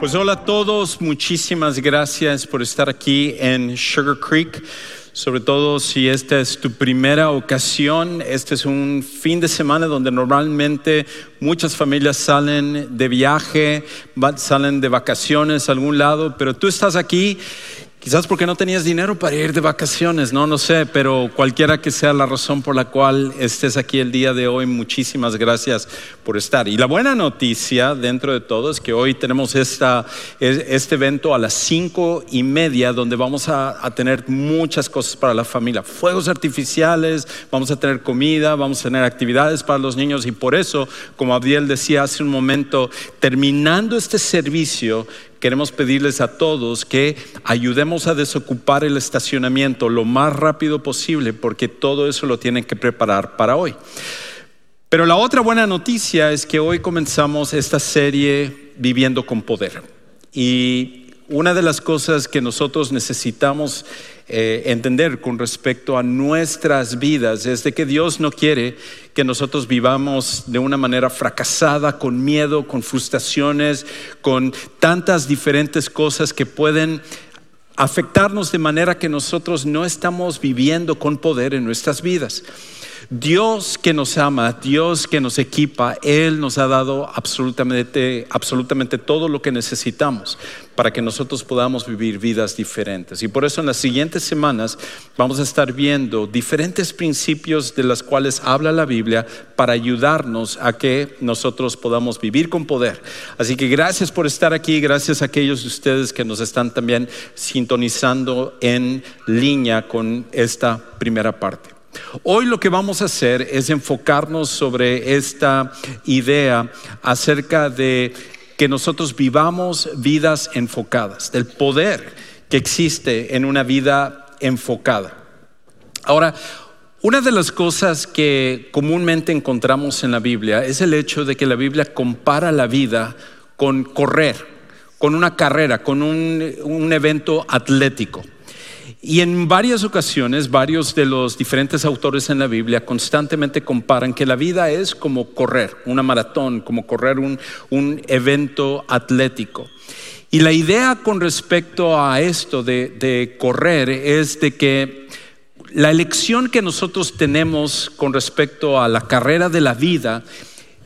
Pues hola a todos, muchísimas gracias por estar aquí en Sugar Creek. Sobre todo si esta es tu primera ocasión, este es un fin de semana donde normalmente muchas familias salen de viaje, salen de vacaciones a algún lado, pero tú estás aquí Quizás porque no tenías dinero para ir de vacaciones, no, no sé, pero cualquiera que sea la razón por la cual estés aquí el día de hoy, muchísimas gracias Y la buena noticia dentro de todo es que hoy tenemos este evento a las cinco y media donde vamos a, a tener muchas cosas para la familia, fuegos artificiales, vamos a tener comida, vamos a tener actividades para los niños. Y por eso, como Abdiel decía hace un momento, terminando este servicio, queremos pedirles a todos que ayudemos a desocupar el estacionamiento lo más rápido posible porque todo eso lo tienen que preparar para hoy. Pero la otra buena noticia es que hoy comenzamos esta serie Viviendo con Poder. Y una de las cosas que nosotros necesitamos eh, entender con respecto a nuestras vidas es de que Dios no quiere que nosotros vivamos de una manera fracasada, con miedo, con frustraciones, con tantas diferentes cosas que pueden afectarnos de manera que nosotros no estamos viviendo con poder en nuestras vidas. Dios que nos ama, Dios que nos equipa, Él nos ha dado absolutamente, absolutamente todo lo que necesitamos para que nosotros podamos vivir vidas diferentes. Y por eso en las siguientes semanas vamos a estar viendo diferentes principios de los cuales habla la Biblia para ayudarnos a que nosotros podamos vivir con poder. Así que gracias por estar aquí, gracias a aquellos de ustedes que nos están también sintonizando en línea con esta primera parte. Hoy lo que vamos a hacer es enfocarnos sobre esta idea acerca de que nosotros vivamos vidas enfocadas, del poder que existe en una vida enfocada. Ahora, una de las cosas que comúnmente encontramos en la Biblia es el hecho de que la Biblia compara la vida con correr, con una carrera, con un, evento atlético. Y en varias ocasiones, varios de los diferentes autores en la Biblia constantemente comparan que la vida es como correr, una maratón, como correr un, evento atlético. Y la idea con respecto a esto de, de correr es de que la elección que nosotros tenemos con respecto a la carrera de la vida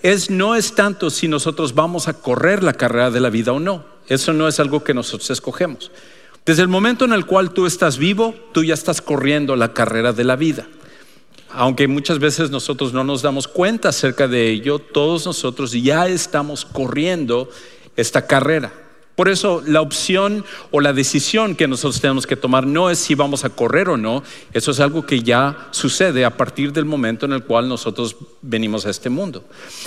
es no es tanto si nosotros vamos a correr la carrera de la vida o no. Eso no es algo que nosotros escogemos. Desde el momento en el cual tú estás vivo, tú ya estás corriendo la carrera de la vida. Aunque muchas veces nosotros no nos damos cuenta acerca de ello, todos nosotros ya estamos corriendo esta carrera. Por eso la opción o la decisión que nosotros tenemos que tomar no es si vamos a correr o no, eso es algo que ya sucede a partir del momento en el cual nosotros venimos a este mundo.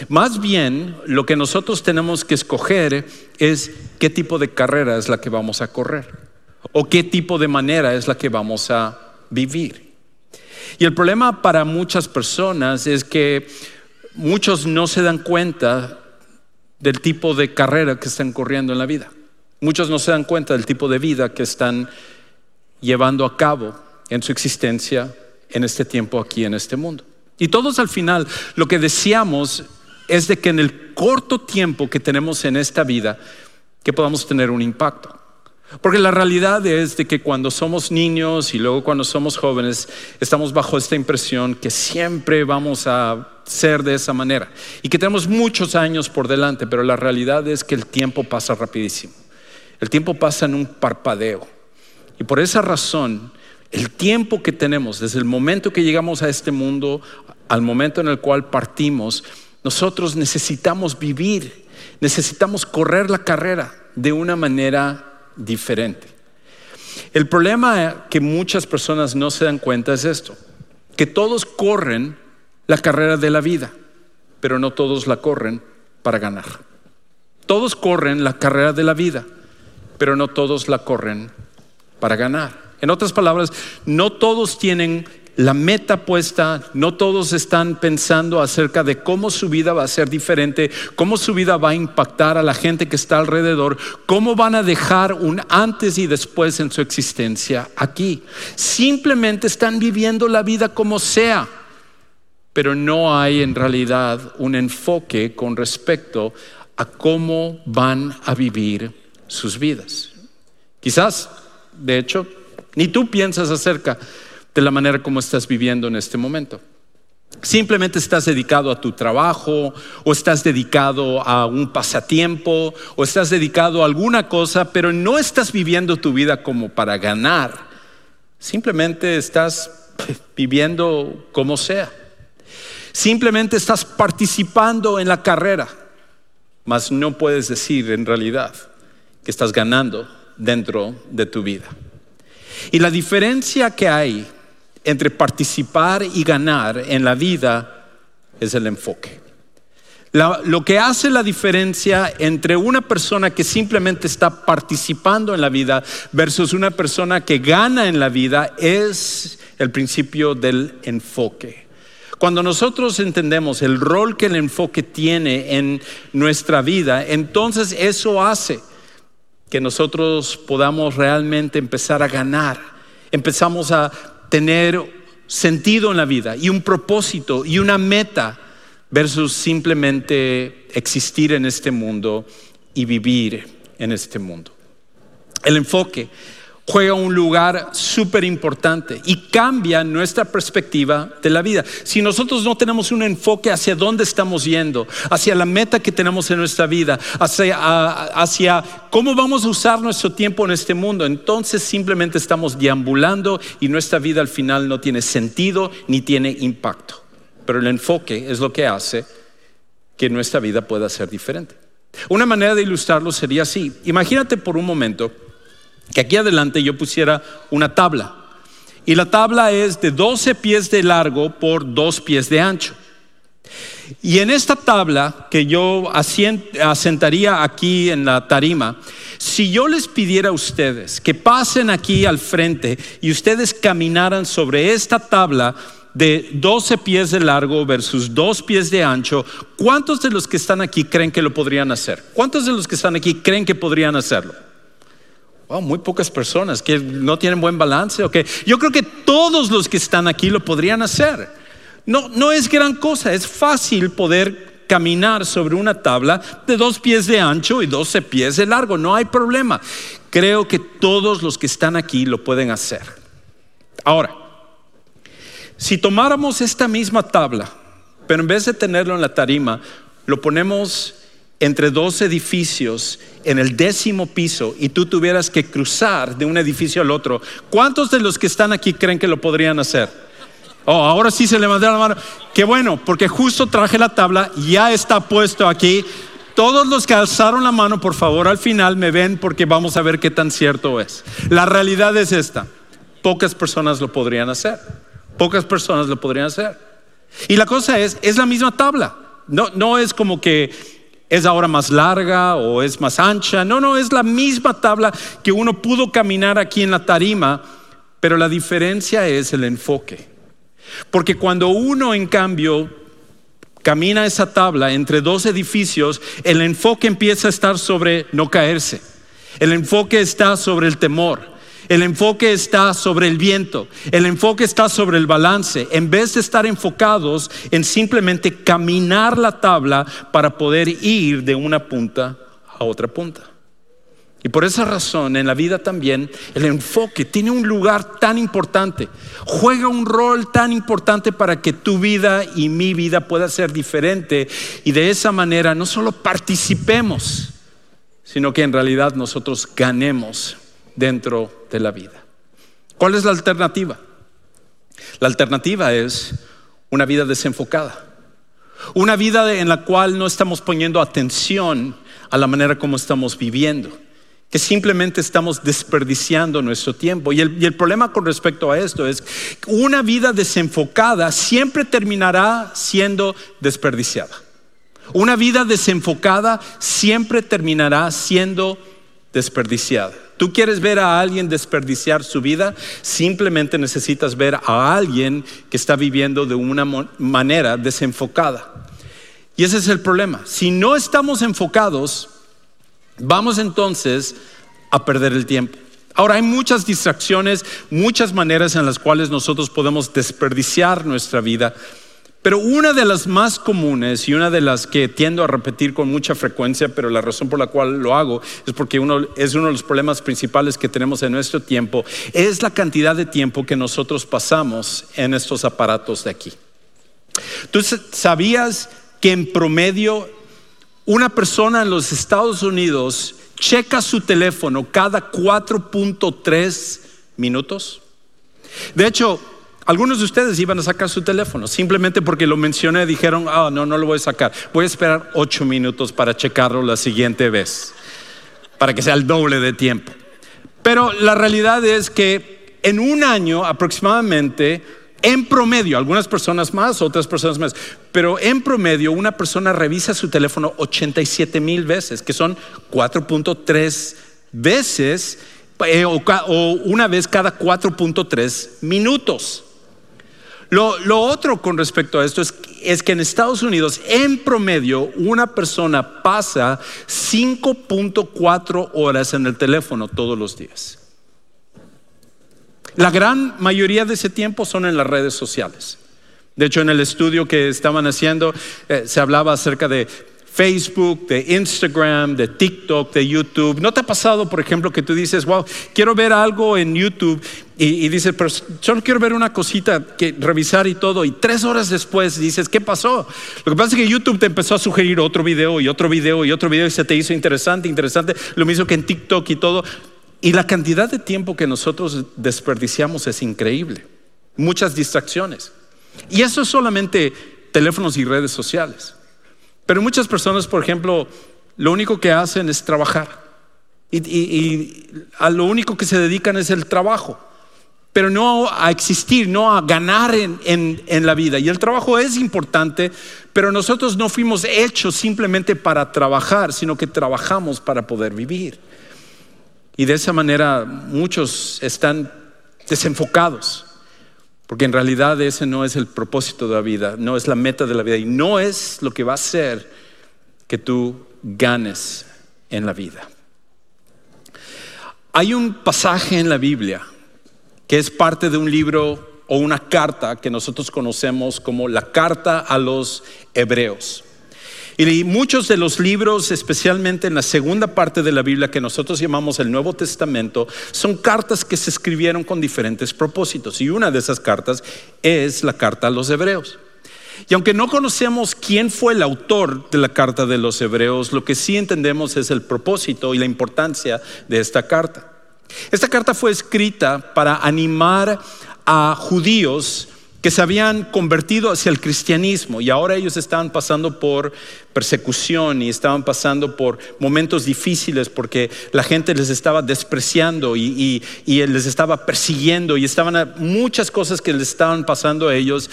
Más bien, lo que nosotros tenemos que escoger es qué tipo de carrera es la que vamos a correr o qué tipo de manera es la que vamos a vivir. Y el problema para muchas personas es que muchos no se dan cuenta del tipo de carrera que están corriendo en la vida. Muchos no se dan cuenta del tipo de vida que están llevando a cabo en su existencia en este tiempo aquí en este mundo. Y todos al final lo que deseamos es de que en el corto tiempo que tenemos en esta vida, que podamos tener un impacto. Porque la realidad es de que cuando somos niños y luego cuando somos jóvenes, estamos bajo esta impresión que siempre vamos a ser de esa manera y que tenemos muchos años por delante, pero la realidad es que el tiempo pasa rapidísimo. El tiempo pasa en un parpadeo. Y por esa razón, el tiempo que tenemos desde el momento que llegamos a este mundo al momento en el cual partimos, nosotros necesitamos vivir, necesitamos correr la carrera de una manera diferente. El problema que muchas personas no se dan cuenta es esto, que todos corren la carrera de la vida, pero no todos la corren para ganar. Todos corren la carrera de la vida, pero no todos la corren para ganar. En otras palabras, no todos tienen la meta puesta, no todos están pensando acerca de cómo su vida va a ser diferente, cómo su vida va a impactar a la gente que está alrededor, cómo van a dejar un antes y después en su existencia aquí. Simplemente están viviendo la vida como sea, pero no hay en realidad un enfoque con respecto a cómo van a vivir sus vidas. Quizás, de hecho, ni tú piensas acerca de la manera como estás viviendo en este momento. Simplemente estás dedicado a tu trabajo o estás dedicado a un pasatiempo o estás dedicado a alguna cosa, pero no estás viviendo tu vida como para ganar. Simplemente estás viviendo como sea. Simplemente estás participando en la carrera, mas no puedes decir en realidad que estás ganando dentro de tu vida. Y la diferencia que hay entre participar y ganar en la vida es el enfoque. lo que hace la diferencia entre una persona que simplemente está participando en la vida versus una persona que gana en la vida es el principio del enfoque. Cuando nosotros entendemos el rol que el enfoque tiene en nuestra vida, entonces eso hace que nosotros podamos realmente empezar a ganar. Empezamos a tener sentido en la vida y un propósito y una meta versus simplemente existir en este mundo y vivir en este mundo. El enfoque juega un lugar súper importante y cambia nuestra perspectiva de la vida. Si nosotros no tenemos un enfoque hacia dónde estamos yendo, hacia la meta que tenemos en nuestra vida, hacia, cómo vamos a usar nuestro tiempo en este mundo, entonces simplemente estamos deambulando y nuestra vida al final no tiene sentido ni tiene impacto. Pero el enfoque es lo que hace que nuestra vida pueda ser diferente. Una manera de ilustrarlo sería así. Imagínate por un momento que aquí adelante yo pusiera una tabla. Y la tabla es de 12 pies de largo por 2 pies de ancho. Y en esta tabla que yo asentaría aquí en la tarima, si yo les pidiera a ustedes que pasen aquí al frente y ustedes caminaran sobre esta tabla de 12 pies de largo versus 2 pies de ancho, ¿cuántos de los que están aquí creen que lo podrían hacer? ¿Cuántos de los que están aquí creen que podrían hacerlo? Muy pocas personas que no tienen buen balance. Okay. Yo creo que todos los que están aquí lo podrían hacer. No, no es gran cosa, es fácil poder caminar sobre una tabla de dos pies de ancho y doce pies de largo, no hay problema. Creo que todos los que están aquí lo pueden hacer. Ahora, si tomáramos esta misma tabla, pero en vez de tenerlo en la tarima, lo ponemos entre dos edificios en el décimo piso y tú tuvieras que cruzar de un edificio al otro, ¿cuántos de los que están aquí creen que lo podrían hacer? Oh, ahora sí se levantaron la mano. Qué bueno, porque justo traje la tabla, ya está puesto aquí. Todos los que alzaron la mano, por favor, al final me ven porque vamos a ver qué tan cierto es. La realidad es esta. Pocas personas lo podrían hacer. Pocas personas lo podrían hacer. Y la cosa es, es la misma tabla. No, no es como que es ahora más larga o es más ancha. No, no, es la misma tabla que uno pudo caminar aquí en la tarima, pero la diferencia es el enfoque. Porque cuando uno, en cambio, camina esa tabla entre dos edificios, el enfoque empieza a estar sobre no caerse. El enfoque está sobre el temor. El enfoque está sobre el viento, el enfoque está sobre el balance, en vez de estar enfocados en simplemente caminar la tabla para poder ir de una punta a otra punta. Y por esa razón en la vida también el enfoque tiene un lugar tan importante, juega un rol tan importante para que tu vida y mi vida pueda ser diferente. Y de esa manera no solo participemos, sino que en realidad nosotros ganemos dentro de la vida. ¿Cuál es la alternativa? La alternativa es una vida desenfocada. Una vida en la cual no estamos poniendo atención a la manera como estamos viviendo, que simplemente estamos desperdiciando nuestro tiempo. Y el, y el, problema con respecto a esto es que una vida desenfocada siempre terminará siendo desperdiciada. Una vida desenfocada siempre terminará siendo desperdiciada. ¿Tú quieres ver a alguien desperdiciar su vida? Simplemente necesitas ver a alguien que está viviendo de una manera desenfocada. Y ese es el problema. Si no estamos enfocados, vamos entonces a perder el tiempo. Ahora hay muchas distracciones, muchas maneras en las cuales nosotros podemos desperdiciar nuestra vida. Pero una de las más comunes y una de las que tiendo a repetir con mucha frecuencia, pero la razón por la cual lo hago es porque uno, es uno de los problemas principales que tenemos en nuestro tiempo, es la cantidad de tiempo que nosotros pasamos en estos aparatos de aquí. ¿Tú sabías que en promedio una persona en los Estados Unidos checa su teléfono cada 4.3 minutos? De hecho, algunos de ustedes iban a sacar su teléfono, simplemente porque lo mencioné, dijeron, ah, no, no lo voy a sacar. Voy a esperar ocho minutos para checarlo la siguiente vez, para que sea el doble de tiempo. Pero la realidad es que en un año aproximadamente, en promedio, algunas personas más, otras personas más, pero en promedio una persona revisa su teléfono 87 mil veces, que son 4.3 veces eh, o una vez cada 4.3 minutos. Lo, otro con respecto a esto es, es, que en Estados Unidos, en promedio, una persona pasa 5.4 horas en el teléfono todos los días. La gran mayoría de ese tiempo son en las redes sociales. De hecho, en el estudio que estaban haciendo, eh, se hablaba acerca de Facebook, de Instagram, de TikTok, de YouTube. ¿No te ha pasado, por ejemplo, que tú dices, wow, quiero ver algo en YouTube y, dices, pero solo quiero ver una cosita que revisar y todo, y tres horas después dices, ¿qué pasó? Lo que pasa es que YouTube te empezó a sugerir otro video y otro video y otro video y se te hizo interesante, interesante, lo mismo que en TikTok y todo. Y la cantidad de tiempo que nosotros desperdiciamos es increíble. Muchas distracciones. Y eso es solamente teléfonos y redes sociales. Pero muchas personas, por ejemplo, lo único que hacen es trabajar. Y, a lo único que se dedican es el trabajo. Pero no a existir, no a ganar en, en la vida. Y el trabajo es importante, pero nosotros no fuimos hechos simplemente para trabajar, sino que trabajamos para poder vivir. Y de esa manera muchos están desenfocados. Porque en realidad ese no es el propósito de la vida, no es la meta de la vida y no es lo que va a hacer que tú ganes en la vida. Hay un pasaje en la Biblia que es parte de un libro o una carta que nosotros conocemos como la carta a los hebreos. Y muchos de los libros, especialmente en la segunda parte de la Biblia que nosotros llamamos el Nuevo Testamento, son cartas que se escribieron con diferentes propósitos. Y una de esas cartas es la carta a los hebreos. Y aunque no conocemos quién fue el autor de la carta de los hebreos, lo que sí entendemos es el propósito y la importancia de esta carta. Esta carta fue escrita para animar a judíos que se habían convertido hacia el cristianismo y ahora ellos estaban pasando por persecución y estaban pasando por momentos difíciles porque la gente les estaba despreciando y, les estaba persiguiendo y estaban muchas cosas que les estaban pasando a ellos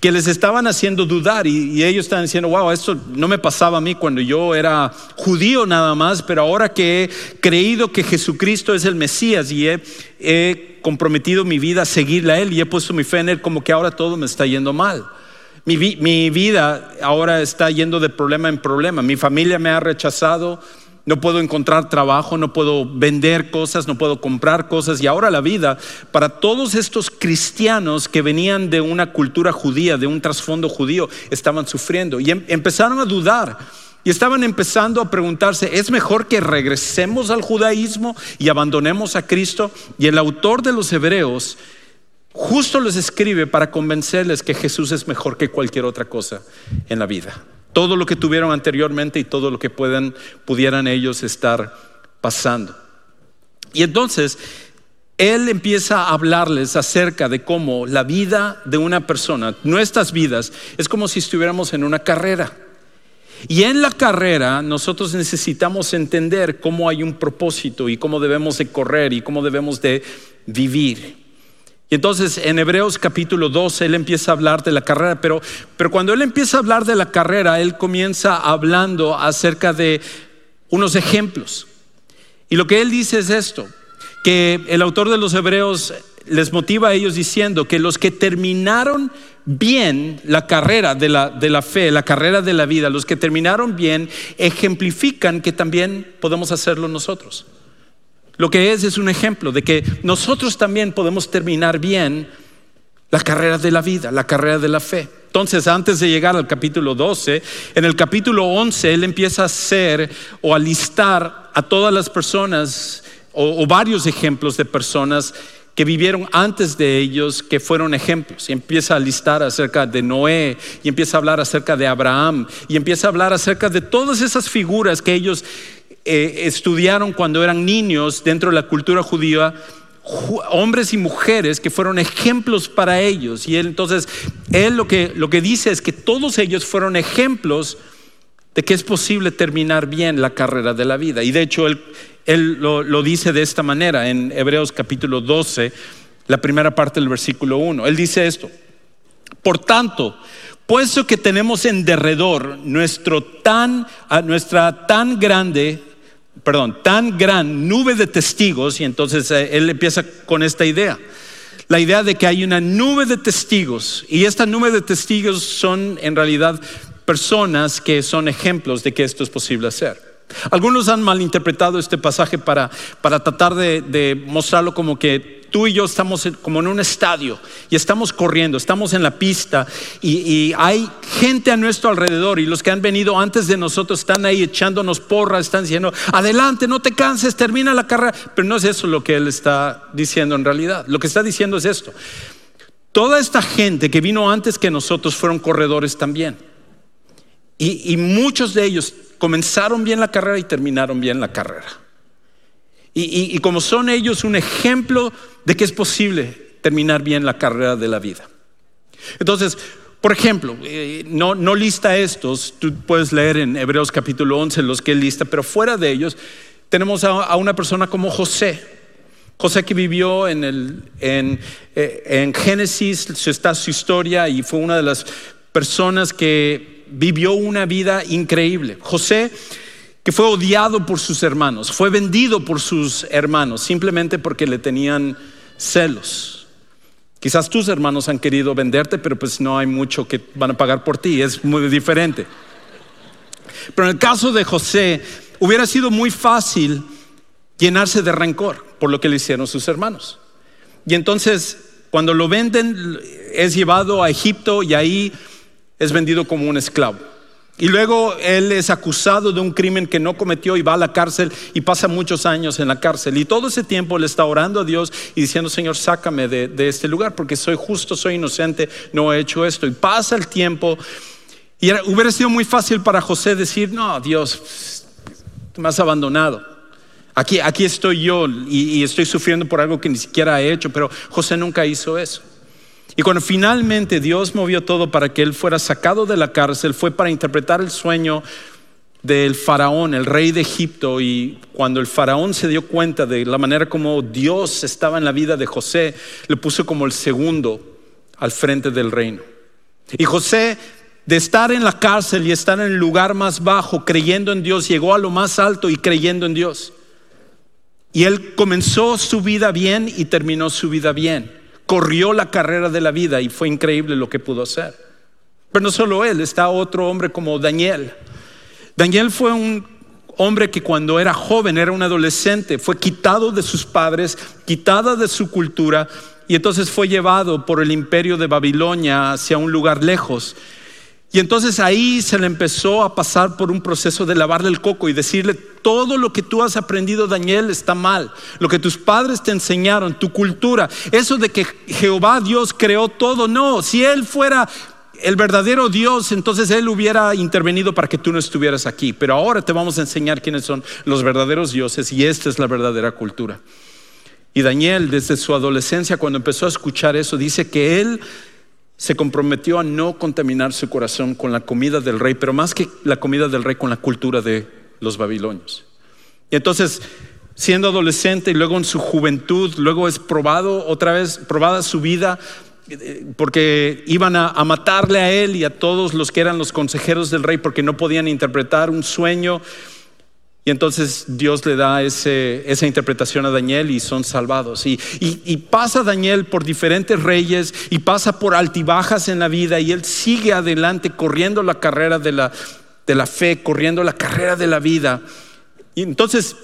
que les estaban haciendo dudar y, ellos estaban diciendo, wow, esto no me pasaba a mí cuando yo era judío nada más, pero ahora que he creído que Jesucristo es el Mesías y he, comprometido mi vida a seguirle a Él y he puesto mi fe en Él, como que ahora todo me está yendo mal. Mi, mi vida ahora está yendo de problema en problema. Mi familia me ha rechazado, no puedo encontrar trabajo, no puedo vender cosas, no puedo comprar cosas. Y ahora la vida, para todos estos cristianos que venían de una cultura judía, de un trasfondo judío, estaban sufriendo. Y em, empezaron a dudar. Y estaban empezando a preguntarse, ¿es mejor que regresemos al judaísmo y abandonemos a Cristo? Y el autor de los Hebreos justo les escribe para convencerles que Jesús es mejor que cualquier otra cosa en la vida todo lo que tuvieron anteriormente y todo lo que pudieran ellos estar pasando. Y entonces él empieza a hablarles acerca de cómo la vida de una persona, nuestras vidas, es como si estuviéramos en una carrera. Y en la carrera nosotros necesitamos entender cómo hay un propósito y cómo debemos de correr y cómo debemos de vivir. Y entonces en Hebreos capítulo 12 él empieza a hablar de la carrera, pero, pero cuando él empieza a hablar de la carrera, él comienza hablando acerca de unos ejemplos. Y lo que él dice es esto, que el autor de los Hebreos les motiva a ellos diciendo que los que terminaron bien la carrera de la, de la fe, la carrera de la vida, los que terminaron bien, ejemplifican que también podemos hacerlo nosotros. Lo que es es un ejemplo de que nosotros también podemos terminar bien la carrera de la vida, la carrera de la fe. Entonces, antes de llegar al capítulo 12, en el capítulo 11, él empieza a hacer o a listar a todas las personas o, o varios ejemplos de personas que vivieron antes de ellos, que fueron ejemplos. Y empieza a listar acerca de Noé, y empieza a hablar acerca de Abraham, y empieza a hablar acerca de todas esas figuras que ellos eh, estudiaron cuando eran niños dentro de la cultura judía, hombres y mujeres que fueron ejemplos para ellos. Y entonces, él lo que, lo que dice es que todos ellos fueron ejemplos de que es posible terminar bien la carrera de la vida. Y de hecho, él, él lo, dice de esta manera en Hebreos capítulo 12, la primera parte del versículo 1. Él dice esto, por tanto, puesto que tenemos en derredor nuestro tan, nuestra tan grande, perdón, tan gran nube de testigos, y entonces eh, él empieza con esta idea. La idea de que hay una nube de testigos, y esta nube de testigos son en realidad personas que son ejemplos de que esto es posible hacer. Algunos han malinterpretado este pasaje para, para tratar de, de, mostrarlo como que tú y yo estamos como en un estadio y estamos corriendo, estamos en la pista y, hay gente a nuestro alrededor y los que han venido antes de nosotros están ahí echándonos porras, están diciendo, adelante, no te canses, termina la carrera. Pero no es eso lo que él está diciendo en realidad. Lo que está diciendo es esto. Toda esta gente que vino antes que nosotros fueron corredores también. Y muchos de ellos comenzaron bien la carrera y terminaron bien la carrera. Y, como son ellos un ejemplo de que es posible terminar bien la carrera de la vida. Entonces, por ejemplo, eh, no, lista estos, tú puedes leer en Hebreos capítulo 11 los que lista, pero fuera de ellos tenemos a, una persona como José. José que vivió en, el, en, eh, en Génesis, está su historia y fue una de las personas que vivió una vida increíble. José, que fue odiado por sus hermanos, fue vendido por sus hermanos simplemente porque le tenían celos. Quizás tus hermanos han querido venderte, pero pues no hay mucho que van a pagar por ti, es muy diferente. Pero en el caso de José, hubiera sido muy fácil llenarse de rencor por lo que le hicieron sus hermanos. Y entonces, cuando lo venden, es llevado a Egipto y ahí es vendido como un esclavo. Y luego él es acusado de un crimen que no cometió y va a la cárcel y pasa muchos años en la cárcel. Y todo ese tiempo él está orando a Dios y diciendo, Señor, sácame de, este lugar porque soy justo, soy inocente, no he hecho esto. Y pasa el tiempo y hubiera sido muy fácil para José decir, no, Dios, me has abandonado. Aquí, aquí estoy yo y estoy sufriendo por algo que ni siquiera he hecho, pero José nunca hizo eso. Y cuando finalmente Dios movió todo para que él fuera sacado de la cárcel, fue para interpretar el sueño del faraón, el rey de Egipto, y cuando el faraón se dio cuenta de la manera como Dios estaba en la vida de José, le puso como el segundo al frente del reino. Y José, de estar en la cárcel y estar en el lugar más bajo, creyendo en Dios, llegó a lo más alto y creyendo en Dios. Y él comenzó su vida bien y terminó su vida bien corrió la carrera de la vida y fue increíble lo que pudo hacer. Pero no solo él, está otro hombre como Daniel. Daniel fue un hombre que cuando era joven, era un adolescente, fue quitado de sus padres, quitada de su cultura y entonces fue llevado por el imperio de Babilonia hacia un lugar lejos. Y entonces ahí se le empezó a pasar por un proceso de lavarle el coco y decirle, todo lo que tú has aprendido, Daniel, está mal. Lo que tus padres te enseñaron, tu cultura, eso de que Jehová Dios creó todo, no, si Él fuera el verdadero Dios, entonces Él hubiera intervenido para que tú no estuvieras aquí. Pero ahora te vamos a enseñar quiénes son los verdaderos dioses y esta es la verdadera cultura. Y Daniel, desde su adolescencia, cuando empezó a escuchar eso, dice que él se comprometió a no contaminar su corazón con la comida del rey, pero más que la comida del rey, con la cultura de los babilonios. Y entonces, siendo adolescente y luego en su juventud, luego es probado otra vez, probada su vida, eh, porque iban a, a matarle a él y a todos los que eran los consejeros del rey porque no podían interpretar un sueño. Y entonces Dios le da esa interpretación a Daniel y son salvados. Y, pasa Daniel por diferentes reyes y pasa por altibajas en la vida y él sigue adelante corriendo la carrera de la, de la fe, corriendo la carrera de la vida. Y entonces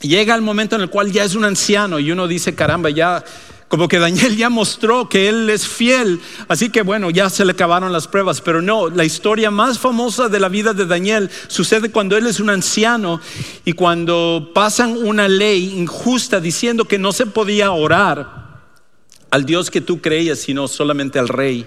llega el momento en el cual ya es un anciano y uno dice, caramba, ya como que Daniel ya mostró que él es fiel, así que bueno, ya se le acabaron las pruebas, pero no, la historia más famosa de la vida de Daniel sucede cuando él es un anciano y cuando pasan una ley injusta diciendo que no se podía orar al Dios que tú creías, sino solamente al rey.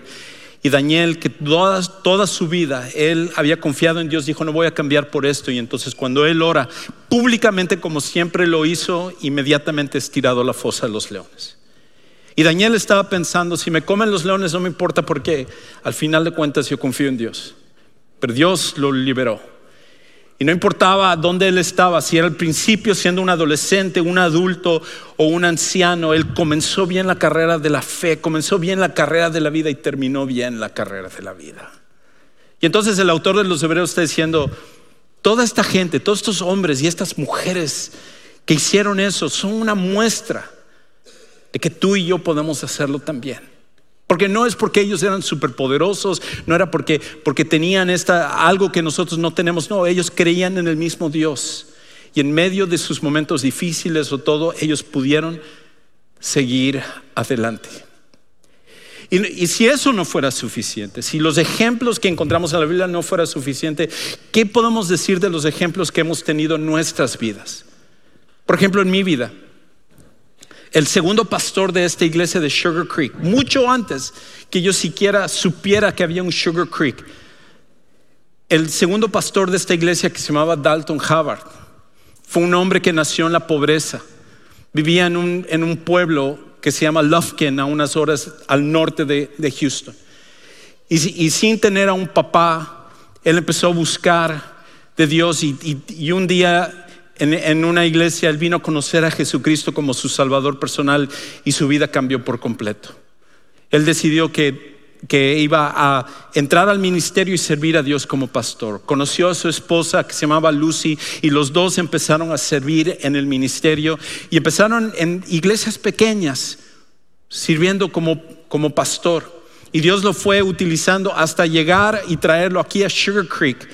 Y Daniel, que toda, toda, su vida él había confiado en Dios, dijo, no voy a cambiar por esto. Y entonces cuando él ora públicamente, como siempre lo hizo, inmediatamente es tirado a la fosa de los leones. Y Daniel estaba pensando, si me comen los leones no me importa porque al final de cuentas yo confío en Dios. Pero Dios lo liberó. Y no importaba dónde él estaba, si era al principio siendo un adolescente, un adulto o un anciano, él comenzó bien la carrera de la fe, comenzó bien la carrera de la vida y terminó bien la carrera de la vida. Y entonces el autor de los Hebreos está diciendo, toda esta gente, todos estos hombres y estas mujeres que hicieron eso son una muestra de que tú y yo podemos hacerlo también. Porque no es porque ellos eran superpoderosos, no era porque, porque tenían esta, algo que nosotros no tenemos, no, ellos creían en el mismo Dios. Y en medio de sus momentos difíciles o todo, ellos pudieron seguir adelante. Y, si eso no fuera suficiente, si los ejemplos que encontramos en la Biblia no fuera suficiente, ¿qué podemos decir de los ejemplos que hemos tenido en nuestras vidas? Por ejemplo, en mi vida el segundo pastor de esta iglesia de Sugar Creek, mucho antes que yo siquiera supiera que había un Sugar Creek. El segundo pastor de esta iglesia que se llamaba Dalton Havard fue un hombre que nació en la pobreza. Vivía en un, pueblo que se llama Lufkin, a unas horas al norte de, Houston. Y, sin tener a un papá, él empezó a buscar de Dios y un día en, una iglesia, él vino a conocer a Jesucristo como su Salvador personal y su vida cambió por completo. Él decidió que, que iba a entrar al ministerio y servir a Dios como pastor. Conoció a su esposa que se llamaba Lucy y los dos empezaron a servir en el ministerio y empezaron en iglesias pequeñas, sirviendo como, como pastor. Y Dios lo fue utilizando hasta llegar y traerlo aquí a Sugar Creek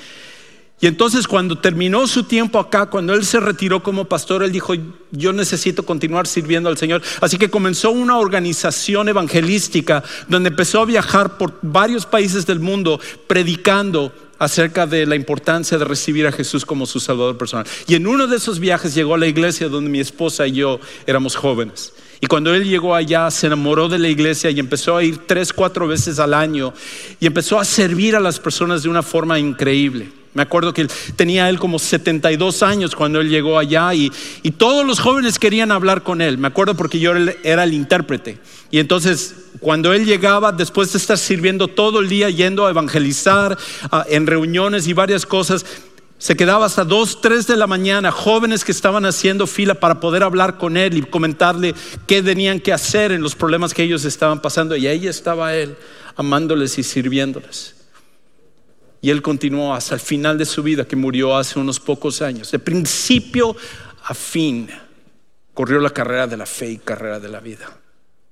y entonces cuando terminó su tiempo acá, cuando él se retiró como pastor, él dijo, yo necesito continuar sirviendo al Señor. Así que comenzó una organización evangelística donde empezó a viajar por varios países del mundo predicando acerca de la importancia de recibir a Jesús como su Salvador personal. Y en uno de esos viajes llegó a la iglesia donde mi esposa y yo éramos jóvenes. Y cuando él llegó allá, se enamoró de la iglesia y empezó a ir tres, cuatro veces al año y empezó a servir a las personas de una forma increíble. Me acuerdo que tenía él como 72 años cuando él llegó allá y, todos los jóvenes querían hablar con él. Me acuerdo porque yo era el intérprete. Y entonces cuando él llegaba, después de estar sirviendo todo el día, yendo a evangelizar en reuniones y varias cosas, se quedaba hasta 2, 3 de la mañana, jóvenes que estaban haciendo fila para poder hablar con él y comentarle qué tenían que hacer en los problemas que ellos estaban pasando. Y ahí estaba él, amándoles y sirviéndoles. Y él continuó hasta el final de su vida, que murió hace unos pocos años. De principio a fin, corrió la carrera de la fe y carrera de la vida.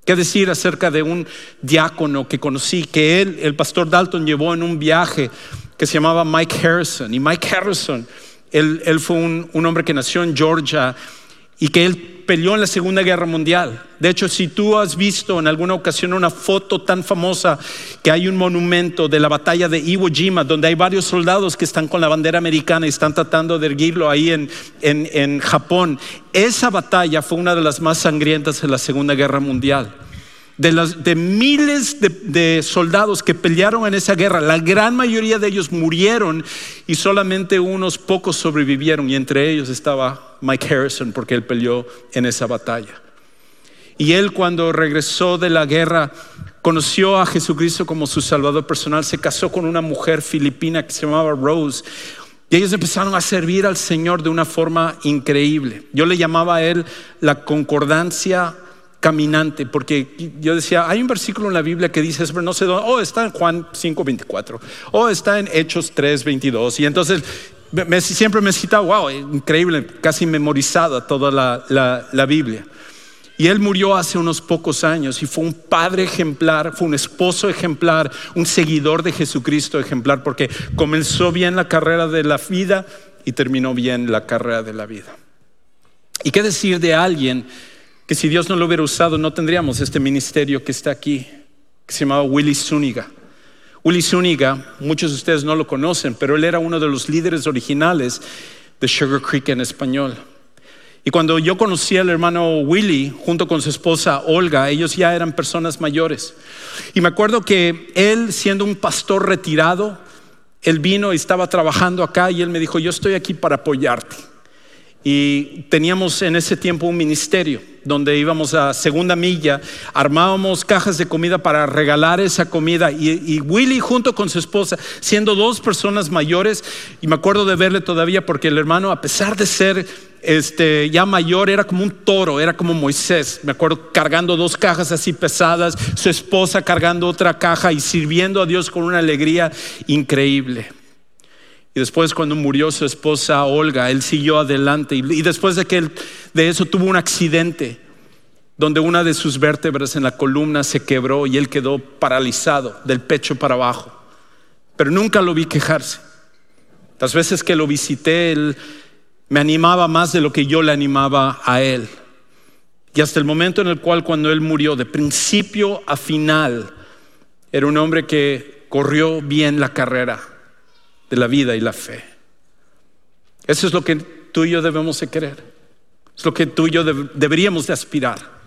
¿Qué decir acerca de un diácono que conocí, que él, el pastor Dalton, llevó en un viaje que se llamaba Mike Harrison? Y Mike Harrison, él, fue un, un hombre que nació en Georgia y que él peleó en la Segunda Guerra Mundial. De hecho, si tú has visto en alguna ocasión una foto tan famosa que hay un monumento de la batalla de Iwo Jima, donde hay varios soldados que están con la bandera americana y están tratando de erguirlo ahí en, en Japón, esa batalla fue una de las más sangrientas de la Segunda Guerra Mundial de, miles de, soldados que pelearon en esa guerra, la gran mayoría de ellos murieron y solamente unos pocos sobrevivieron y entre ellos estaba Mike Harrison porque él peleó en esa batalla. Y él cuando regresó de la guerra conoció a Jesucristo como su Salvador personal, se casó con una mujer filipina que se llamaba Rose. Y ellos empezaron a servir al Señor de una forma increíble. Yo le llamaba a él la concordancia caminante, porque yo decía, hay un versículo en la Biblia que dice, pero no sé dónde, oh, está en Juan 5.24, o está en Hechos 3.22, y entonces siempre me cita, wow, increíble, casi memorizada toda la, la Biblia. Y él murió hace unos pocos años y fue un padre ejemplar, fue un esposo ejemplar, un seguidor de Jesucristo ejemplar, porque comenzó bien la carrera de la vida y terminó bien la carrera de la vida. ¿Y qué decir de alguien que si Dios no lo hubiera usado no tendríamos este ministerio que está aquí, que se llamaba Willy Zúñiga. Willy Zúñiga, muchos de ustedes no lo conocen, pero él era uno de los líderes originales de Sugar Creek en español. Y cuando yo conocí al hermano Willy junto con su esposa Olga, ellos ya eran personas mayores. Y me acuerdo que él, siendo un pastor retirado, él vino y estaba trabajando acá y él me dijo, yo estoy aquí para apoyarte. Y teníamos en ese tiempo un ministerio donde íbamos a segunda milla, armábamos cajas de comida para regalar esa comida y, Willy junto con su esposa, siendo dos personas mayores, y me acuerdo de verle todavía porque el hermano, a pesar de ser este, ya mayor, era como un toro, era como Moisés, me acuerdo cargando dos cajas así pesadas, su esposa cargando otra caja y sirviendo a Dios con una alegría increíble. Y después cuando murió su esposa Olga, él siguió adelante. Y, después de que de eso tuvo un accidente donde una de sus vértebras en la columna se quebró y él quedó paralizado del pecho para abajo. Pero nunca lo vi quejarse. Las veces que lo visité, él me animaba más de lo que yo le animaba a él. Y hasta el momento en el cual cuando él murió, de principio a final, era un hombre que corrió bien la carrera de la vida y la fe. Eso es lo que tú y yo debemos de querer. Es lo que tú y yo deberíamos de aspirar.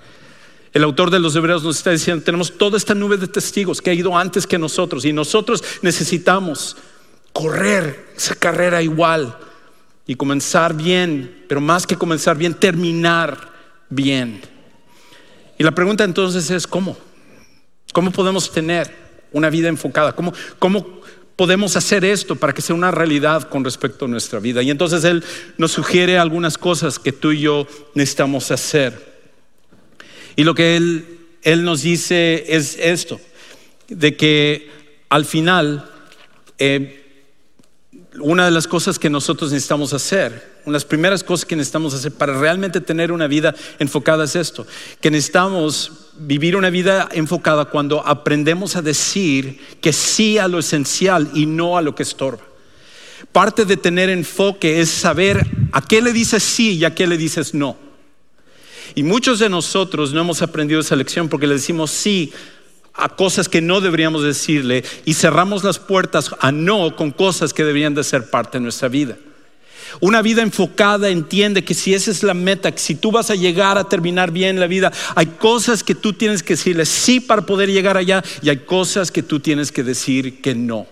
El autor de los Hebreos nos está diciendo, tenemos toda esta nube de testigos que ha ido antes que nosotros y nosotros necesitamos correr esa carrera igual y comenzar bien, pero más que comenzar bien, terminar bien. Y la pregunta entonces es, ¿cómo? ¿Cómo podemos tener una vida enfocada? ¿Cómo, cómo podemos hacer esto para que sea una realidad con respecto a nuestra vida. Y entonces Él nos sugiere algunas cosas que tú y yo necesitamos hacer. Y lo que Él, él nos dice es esto, de que al final eh, una de las cosas que nosotros necesitamos hacer, una de las primeras cosas que necesitamos hacer para realmente tener una vida enfocada es esto, que necesitamos vivir una vida enfocada cuando aprendemos a decir que sí a lo esencial y no a lo que estorba. Parte de tener enfoque es saber a qué le dices sí y a qué le dices no. Y muchos de nosotros no hemos aprendido esa lección porque le decimos sí a cosas que no deberíamos decirle y cerramos las puertas a no con cosas que deberían de ser parte de nuestra vida. Una vida enfocada entiende que si esa es la meta, que si tú vas a llegar a terminar bien la vida, hay cosas que tú tienes que decirle sí para poder llegar allá y hay cosas que tú tienes que decir que no.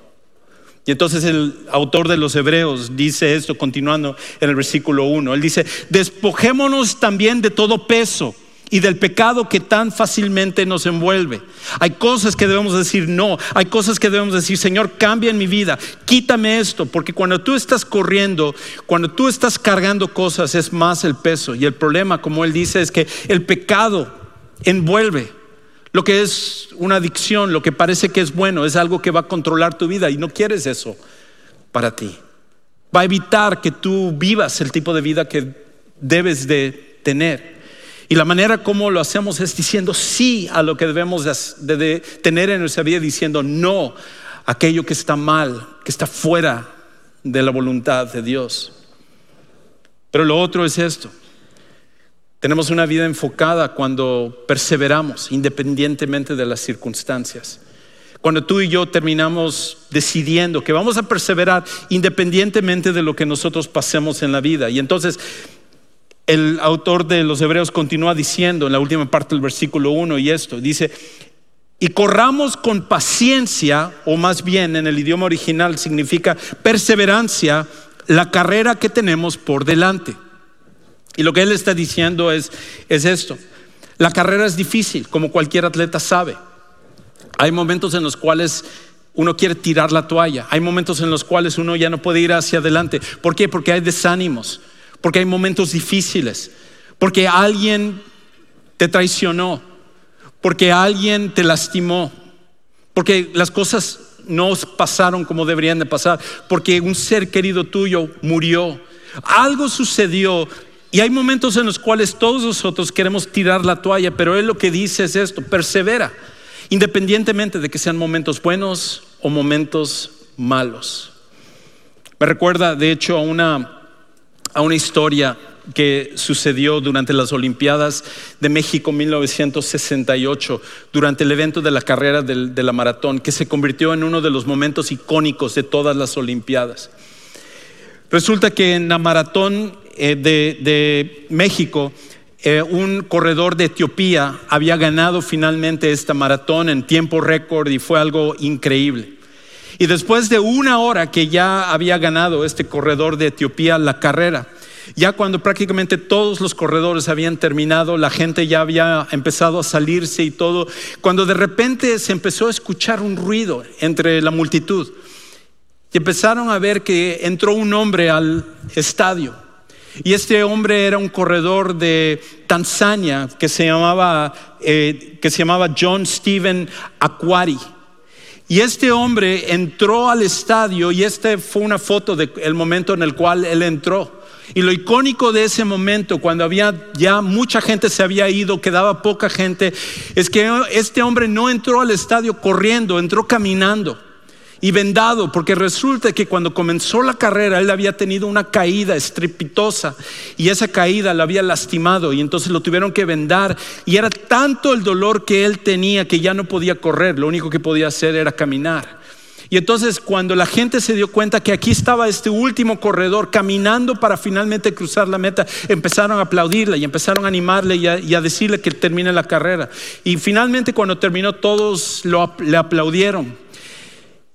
Y entonces el autor de los Hebreos dice esto, continuando en el versículo 1. Él dice, despojémonos también de todo peso y del pecado que tan fácilmente nos envuelve. Hay cosas que debemos decir no, hay cosas que debemos decir, Señor, cambia en mi vida, quítame esto, porque cuando tú estás corriendo, cuando tú estás cargando cosas es más el peso. Y el problema, como él dice, es que el pecado envuelve. Lo que es una adicción, lo que parece que es bueno, es algo que va a controlar tu vida y no quieres eso para ti. Va a evitar que tú vivas el tipo de vida que debes de tener. Y la manera como lo hacemos es diciendo sí a lo que debemos de, tener en nuestra vida, diciendo no a aquello que está mal, que está fuera de la voluntad de Dios. Pero lo otro es esto. Tenemos una vida enfocada cuando perseveramos independientemente de las circunstancias. Cuando tú y yo terminamos decidiendo que vamos a perseverar independientemente de lo que nosotros pasemos en la vida. Y entonces el autor de los Hebreos continúa diciendo en la última parte del versículo 1 y esto, dice, y corramos con paciencia, o más bien en el idioma original significa perseverancia, la carrera que tenemos por delante. Y lo que él está diciendo es, es esto, la carrera es difícil, como cualquier atleta sabe. Hay momentos en los cuales uno quiere tirar la toalla, hay momentos en los cuales uno ya no puede ir hacia adelante. ¿Por qué? Porque hay desánimos porque hay momentos difíciles, porque alguien te traicionó, porque alguien te lastimó, porque las cosas no pasaron como deberían de pasar, porque un ser querido tuyo murió, algo sucedió y hay momentos en los cuales todos nosotros queremos tirar la toalla, pero Él lo que dice es esto, persevera, independientemente de que sean momentos buenos o momentos malos. Me recuerda, de hecho, a una a una historia que sucedió durante las Olimpiadas de México 1968, durante el evento de la carrera de la maratón, que se convirtió en uno de los momentos icónicos de todas las Olimpiadas. Resulta que en la maratón eh, de, México, eh, un corredor de Etiopía había ganado finalmente esta maratón en tiempo récord y fue algo increíble. Y después de una hora que ya había ganado este corredor de Etiopía la carrera, ya cuando prácticamente todos los corredores habían terminado, la gente ya había empezado a salirse y todo, cuando de repente se empezó a escuchar un ruido entre la multitud y empezaron a ver que entró un hombre al estadio. Y este hombre era un corredor de Tanzania que se llamaba, eh, que se llamaba John Stephen Aquari. Y este hombre entró al estadio y esta fue una foto del momento en el cual él entró. Y lo icónico de ese momento, cuando había ya mucha gente se había ido, quedaba poca gente, es que este hombre no entró al estadio corriendo, entró caminando y vendado, porque resulta que cuando comenzó la carrera él había tenido una caída estrepitosa y esa caída la había lastimado y entonces lo tuvieron que vendar y era tanto el dolor que él tenía que ya no podía correr, lo único que podía hacer era caminar. Y entonces cuando la gente se dio cuenta que aquí estaba este último corredor caminando para finalmente cruzar la meta, empezaron a aplaudirle y empezaron a animarle y a, decirle que termine la carrera. Y finalmente cuando terminó todos le aplaudieron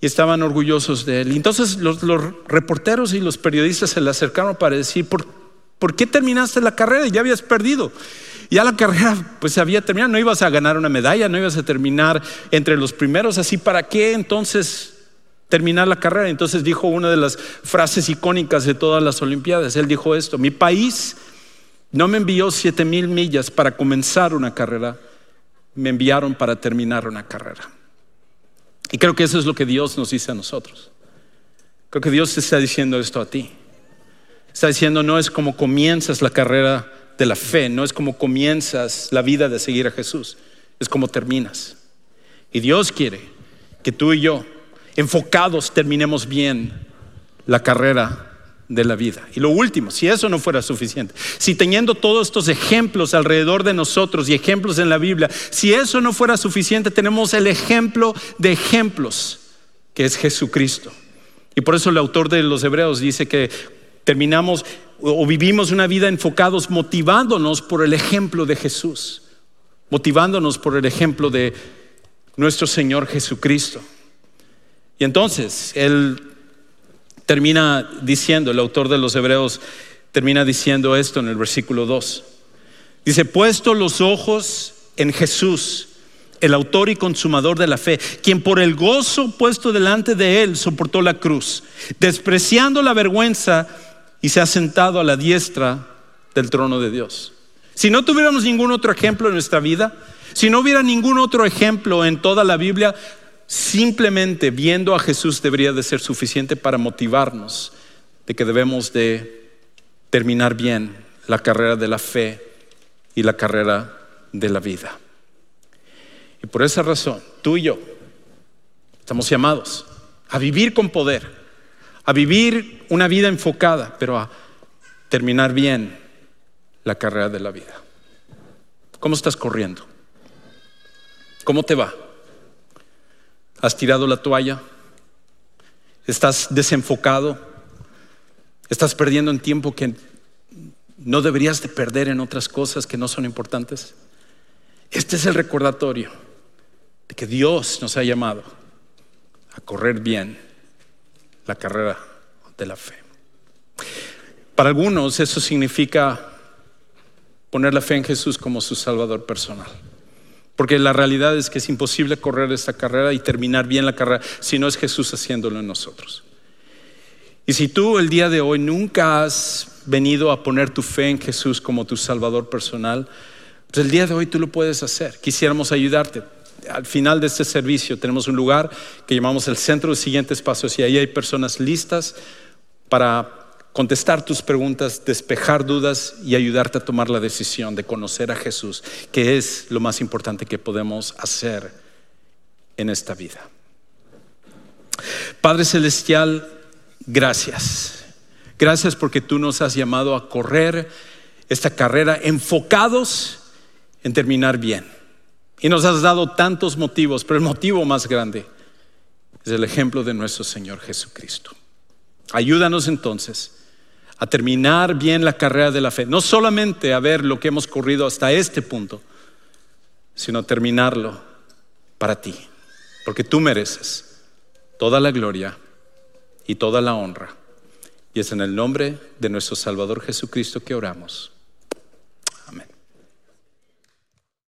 y estaban orgullosos de él. entonces los, reporteros y los periodistas se le acercaron para decir, ¿por, ¿por qué terminaste la carrera? Ya habías perdido. Ya la carrera pues había terminado, no ibas a ganar una medalla, no ibas a terminar entre los primeros, así para qué entonces terminar la carrera. Entonces dijo una de las frases icónicas de todas las Olimpiadas, él dijo esto, mi país no me envió siete mil millas para comenzar una carrera, me enviaron para terminar una carrera. Y creo que eso es lo que Dios nos dice a nosotros. Creo que Dios te está diciendo esto a ti. Está diciendo, no es como comienzas la carrera de la fe, no es como comienzas la vida de seguir a Jesús, es como terminas. Y Dios quiere que tú y yo, enfocados, terminemos bien la carrera de la vida. Y lo último, si eso no fuera suficiente, si teniendo todos estos ejemplos alrededor de nosotros y ejemplos en la Biblia, si eso no fuera suficiente, tenemos el ejemplo de ejemplos, que es Jesucristo. Y por eso el autor de los Hebreos dice que terminamos o vivimos una vida enfocados motivándonos por el ejemplo de Jesús, motivándonos por el ejemplo de nuestro Señor Jesucristo. Y entonces, el termina diciendo, el autor de los Hebreos termina diciendo esto en el versículo 2. Dice, puesto los ojos en Jesús, el autor y consumador de la fe, quien por el gozo puesto delante de él soportó la cruz, despreciando la vergüenza y se ha sentado a la diestra del trono de Dios. Si no tuviéramos ningún otro ejemplo en nuestra vida, si no hubiera ningún otro ejemplo en toda la Biblia, Simplemente viendo a Jesús debería de ser suficiente para motivarnos de que debemos de terminar bien la carrera de la fe y la carrera de la vida. Y por esa razón, tú y yo estamos llamados a vivir con poder, a vivir una vida enfocada, pero a terminar bien la carrera de la vida. ¿Cómo estás corriendo? ¿Cómo te va? ¿Has tirado la toalla? ¿Estás desenfocado? ¿Estás perdiendo en tiempo que no deberías de perder en otras cosas que no son importantes? Este es el recordatorio de que Dios nos ha llamado a correr bien la carrera de la fe. Para algunos eso significa poner la fe en Jesús como su Salvador personal. Porque la realidad es que es imposible correr esta carrera y terminar bien la carrera si no es Jesús haciéndolo en nosotros. Y si tú el día de hoy nunca has venido a poner tu fe en Jesús como tu Salvador personal, pues el día de hoy tú lo puedes hacer. Quisiéramos ayudarte. Al final de este servicio tenemos un lugar que llamamos el Centro de Siguientes Pasos y ahí hay personas listas para contestar tus preguntas, despejar dudas y ayudarte a tomar la decisión de conocer a Jesús, que es lo más importante que podemos hacer en esta vida. Padre Celestial, gracias. Gracias porque tú nos has llamado a correr esta carrera enfocados en terminar bien. Y nos has dado tantos motivos, pero el motivo más grande es el ejemplo de nuestro Señor Jesucristo. Ayúdanos entonces a terminar bien la carrera de la fe, no solamente a ver lo que hemos corrido hasta este punto, sino terminarlo para ti, porque tú mereces toda la gloria y toda la honra. Y es en el nombre de nuestro Salvador Jesucristo que oramos.